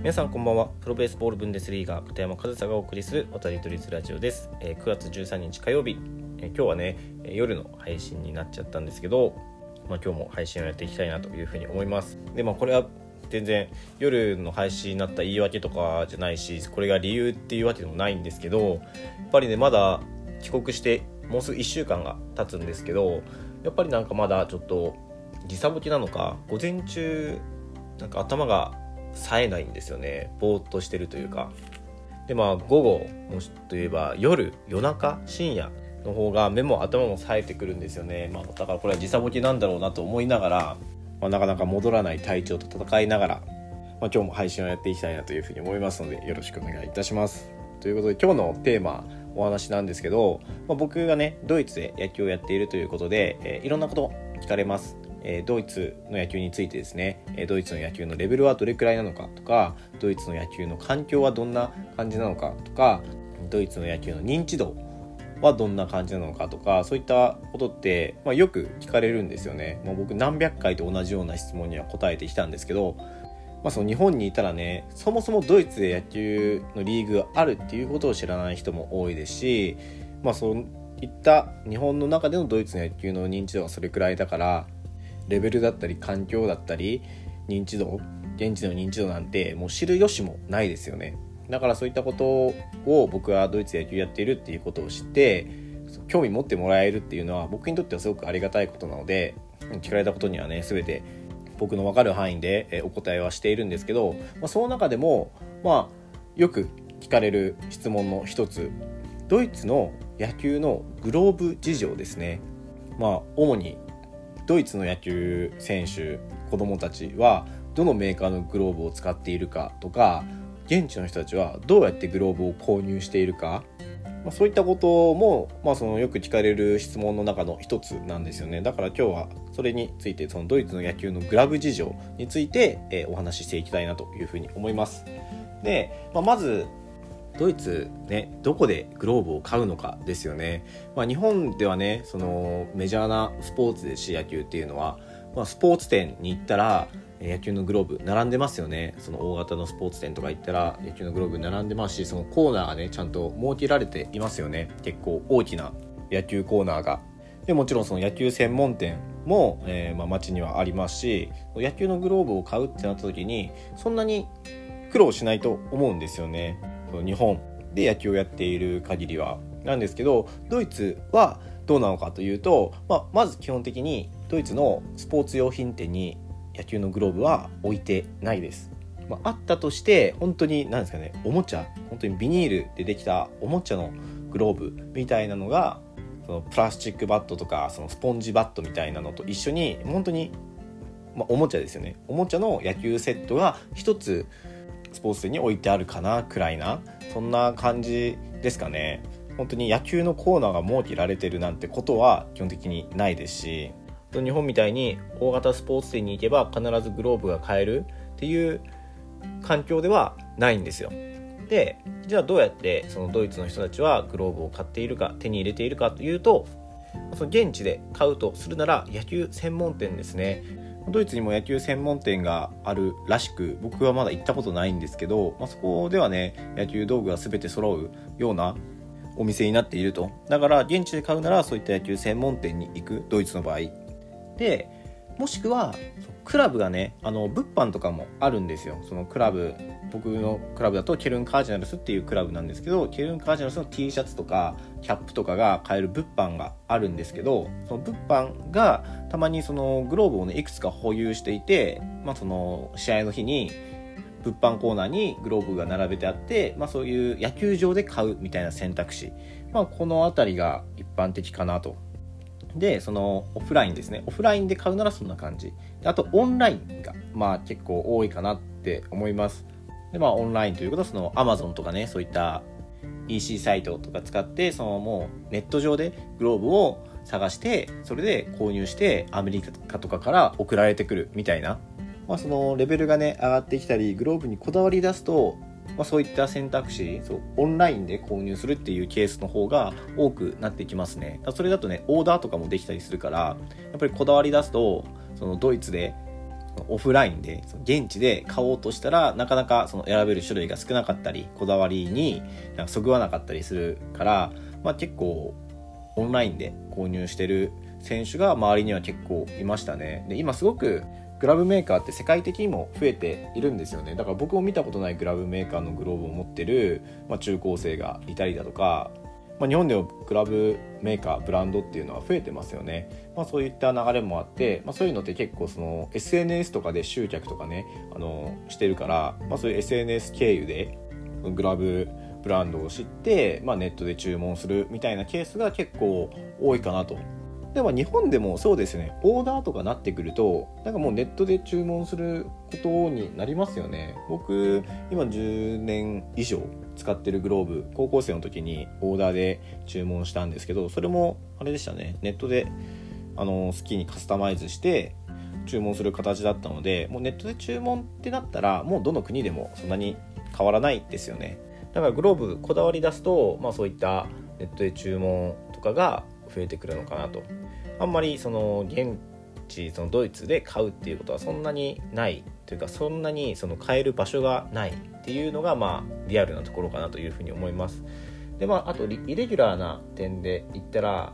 皆さんこんばんは。プロベースボールブンデスリーガー片山和沙がお送りする渡り鳥ズラジオです、えー、9月13日火曜日、えー、今日はね夜の配信になっちゃったんですけど、まあ、今日も配信をやっていきたいなというふうに思います。でまあこれは全然夜の配信になった言い訳とかじゃないしこれが理由っていうわけでもないんですけどやっぱりねまだ帰国してもうすぐ1週間が経つんですけどやっぱりなんかまだちょっと時差ボケなのか午前中なんか頭が冴えないんですよね。ぼーっとしてるというか。でまあ午後もしといえば夜夜中深夜の方が目も頭も冴えてくるんですよね、まあ、だからこれは時差ボケなんだろうなと思いながら、まあ、なかなか戻らない体調と戦いながら、まあ、今日も配信をやっていきたいなというふうに思いますのでよろしくお願いいたします。ということで今日のテーマお話なんですけど、まあ、僕がねドイツで野球をやっているということで、えー、いろんなこと聞かれます。えドイツの野球についてですね、えドイツの野球のレベルはどれくらいなのかとかドイツの野球の環境はどんな感じなのかとかドイツの野球の認知度はどんな感じなのかとかそういったことって、まあ、よく聞かれるんですよね、まあ、僕何百回と同じような質問には答えてきたんですけど、まあ、その日本にいたらねそもそもドイツで野球のリーグがあるっていうことを知らない人も多いですし、まあ、そういった日本の中でのドイツの野球の認知度がそれくらいだからレベルだったり環境だったり認知度現地の認知度なんてもう知る由もないですよね。だからそういったことを僕はドイツで野球やっているっていうことを知って興味持ってもらえるっていうのは僕にとってはすごくありがたいことなので聞かれたことにはね全て僕の分かる範囲でお答えはしているんですけど、まあ、その中でもまあよく聞かれる質問の一つドイツの野球のグローブ事情ですね。まあ主にドイツの野球選手子供たちはどのメーカーのグローブを使っているかとか現地の人たちはどうやってグローブを購入しているか、まあ、そういったことも、まあ、そのよく聞かれる質問の中の一つなんですよね。だから今日はそれについてそのドイツの野球のグラブ事情について、えー、お話ししていきたいなというふうに思います。で、まあ、まずドイツねどこでグローブを買うのかですよね、まあ、日本ではねそのメジャーなスポーツですし野球っていうのは、まあ、スポーツ店に行ったら野球のグローブ並んでますよね。その大型のスポーツ店とか行ったら野球のグローブ並んでますしそのコーナーがねちゃんと設けられていますよね。結構大きな野球コーナーが。でもちろんその野球専門店も、えー、まあ、街にはありますし野球のグローブを買うってなった時にそんなに苦労しないと思うんですよね。日本で野球をやっている限りはなんですけどドイツはどうなのかというと、まあ、まず基本的にドイツのスポーツ用品店に野球のグローブは置いてないです。まあ、あったとして本当に何ですかねおもちゃ本当にビニールでできたおもちゃのグローブみたいなのがそのプラスチックバットとかそのスポンジバットみたいなのと一緒に本当に、まあ、おもちゃですよねおもちゃの野球セットが一つスポーツ店に置いてあるかなくらいなそんな感じですかね。本当に野球のコーナーが設けられてるなんてことは基本的にないですし日本みたいに大型スポーツ店に行けば必ずグローブが買えるっていう環境ではないんですよ。でじゃあどうやってそのドイツの人たちはグローブを買っているか手に入れているかというとその現地で買うとするなら野球専門店ですね。ドイツにも野球専門店があるらしく僕はまだ行ったことないんですけど、まあ、そこではね野球道具が全て揃うようなお店になっていると。だから現地で買うならそういった野球専門店に行くドイツの場合。でもしくはクラブがねあの物販とかもあるんですよ。そのクラブ僕のクラブだとケルンカージナルスっていうクラブなんですけどケルンカージナルスの T シャツとかキャップとかが買える物販があるんですけどその物販がたまにそのグローブをねいくつか保有していて、まあ、その試合の日に物販コーナーにグローブが並べてあって、まあ、そういう野球場で買うみたいな選択肢、まあ、この辺りが一般的かなと。で、そのオフラインですね。オフラインで買うならそんな感じ。あと、オンラインが、まあ結構多いかなって思います。で、まあオンラインということは、その Amazon とかね、そういった EC サイトとか使って、そのもうネット上でグローブを探して、それで購入して、アメリカとかから送られてくるみたいな。まあそのレベルがね、上がってきたり、グローブにこだわり出すと、まあ、そういった選択肢そうオンラインで購入するっていうケースの方が多くなってきますね。それだとねオーダーとかもできたりするからやっぱりこだわり出すとそのドイツでオフラインで現地で買おうとしたらなかなかその選べる種類が少なかったりこだわりになんかそぐわなかったりするから、まあ、結構オンラインで購入してる選手が周りには結構いましたね。で今すごくグラブメーカーって世界的にも増えているんですよね。だから僕も見たことないグラブメーカーのグローブを持ってる、まあ、中高生がいたりだとか、まあ、日本でもグラブメーカーブランドっていうのは増えてますよね、まあ、そういった流れもあって、まあ、そういうのって結構その SNS とかで集客とかねあのしてるから、まあ、そういう SNS 経由でグラブブランドを知って、まあ、ネットで注文するみたいなケースが結構多いかなとでも日本でもそうですね。オーダーとかなってくるとなんかもうネットで注文することになりますよね。僕今10年以上使ってるグローブ高校生の時にオーダーで注文したんですけどそれもあれでしたね。ネットであの好きにカスタマイズして注文する形だったのでもうネットで注文ってなったらもうどの国でもそんなに変わらないですよね。だからグローブこだわり出すと、まあ、そういったネットで注文とかが増えてくるのかなと。あんまりその現地そのドイツで買うっていうことはそんなにないというかそんなにその買える場所がないっていうのがまあリアルなところかなというふうに思います。でまああとイレギュラーな点で言ったら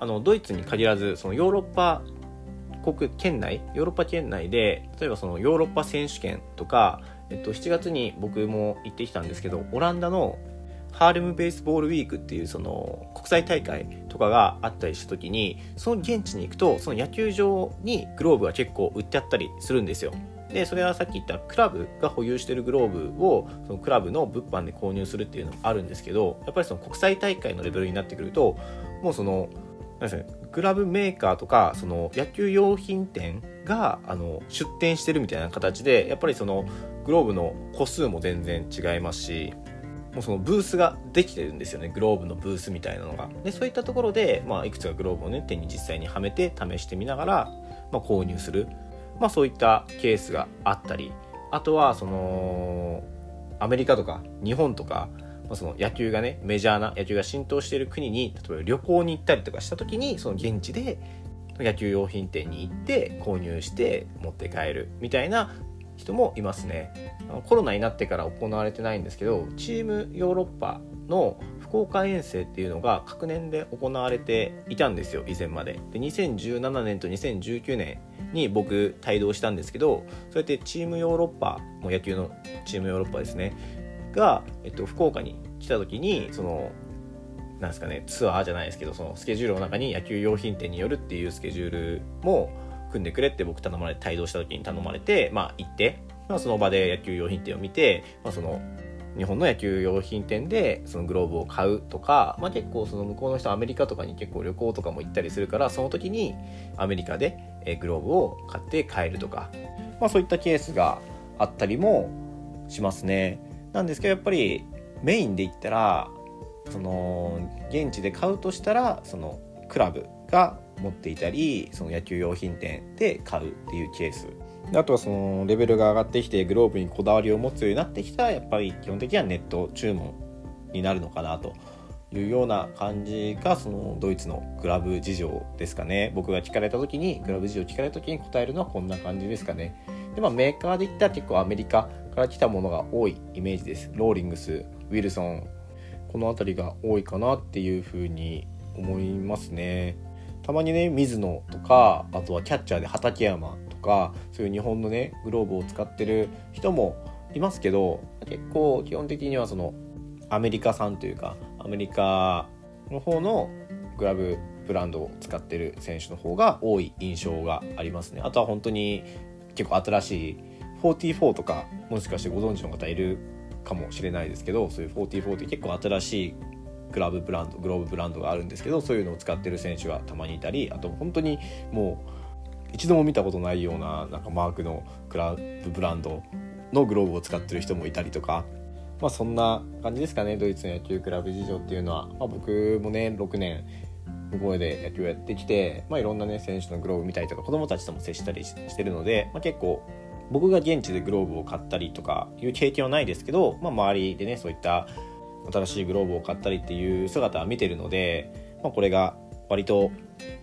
あのドイツに限らずそのヨーロッパ国圏内ヨーロッパ圏内で例えばそのヨーロッパ選手権とか、えっと、7月に僕も行ってきたんですけどオランダのハーレムベースボールウィークっていうその国際大会とかがあったりした時にその現地に行くとその野球場にグローブが結構売ってあったりするんですよ。でそれはさっき言ったクラブが保有してるグローブをそのクラブの物販で購入するっていうのもあるんですけどやっぱりその国際大会のレベルになってくるともうそのなんですねグラブメーカーとかその野球用品店があの出店してるみたいな形でやっぱりそのグローブの個数も全然違いますしもうそのブースができてるんですよね。グローブのブースみたいなのが。でそういったところで、まあ、いくつかグローブをね手に実際にはめて試してみながら、まあ、購入する、まあ、そういったケースがあったり。あとはそのアメリカとか日本とか、まあ、その野球がねメジャーな野球が浸透している国に例えば旅行に行ったりとかした時にその現地で野球用品店に行って購入して持って帰るみたいな人もいますね。コロナになってから行われてないんですけどチームヨーロッパの福岡遠征っていうのが各年で行われていたんですよ以前まで。で2017年と2019年に僕帯同したんですけどそうやってチームヨーロッパも野球のチームヨーロッパですね。が、えっと、福岡に来た時にそのなんですかねツアーじゃないですけどそのスケジュールの中に野球用品店によるっていうスケジュールも組んでくれって僕頼まれて帯同した時に頼まれて、まあ、行って、まあ、その場で野球用品店を見て、まあ、その日本の野球用品店でそのグローブを買うとか、まあ、結構その向こうの人アメリカとかに結構旅行とかも行ったりするからその時にアメリカでグローブを買って帰るとか、まあ、そういったケースがあったりもしますね。なんですけどやっぱりメインで言ったらその現地で買うとしたらそのクラブが持っていたりその野球用品店で買うっていうケースあとはそのレベルが上がってきてグローブにこだわりを持つようになってきたらやっぱり基本的にはネット注文になるのかなというような感じがそのドイツのグラブ事情ですかね。僕が聞かれた時にグラブ事情聞かれた時に答えるのはこんな感じですかね。でまあメーカーで言ったら結構アメリカから来たものが多いイメージです。ローリングスウィルソンこの辺りが多いかなっていうふうに思いますね。たまにね水野とかあとはキャッチャーで畠山とかそういう日本のねグローブを使ってる人もいますけど結構基本的にはそのアメリカ産というかアメリカの方のグラブブランドを使ってる選手の方が多い印象がありますね。あとは本当に結構新しい44とかもしかしてご存知の方いるかもしれないですけどそういう44って結構新しいグラブブランドグローブブランドがあるんですけどそういうのを使ってる選手がたまにいたりあと本当にもう一度も見たことないようななんかマークのグラブブランドのグローブを使ってる人もいたりとか、まあ、そんな感じですかねドイツの野球クラブ事情っていうのは、まあ、僕もね6年向こうで野球をやってきて、まあ、いろんなね選手のグローブ見たりとか子供たちとも接したりしてるので、まあ、結構僕が現地でグローブを買ったりとかいう経験はないですけど、まあ、周りでねそういった新しいグローブを買ったりっていう姿は見てるので、まあ、これが割と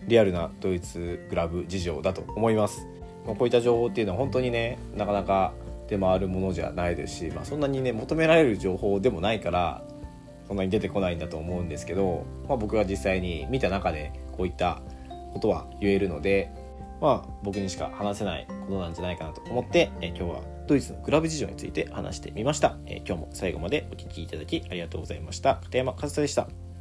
リアルなドイツグラブ事情だと思います。まあ、こういった情報っていうのは本当にねなかなか出回るものじゃないですし、まあ、そんなにね求められる情報でもないからそんなに出てこないんだと思うんですけど、まあ、僕が実際に見た中でこういったことは言えるので、まあ、僕にしか話せないことなんじゃないかなと思って、え今日はドイツのクラブ事情について話してみました、え今日も最後までお聴きいただきありがとうございました。片山和人でした。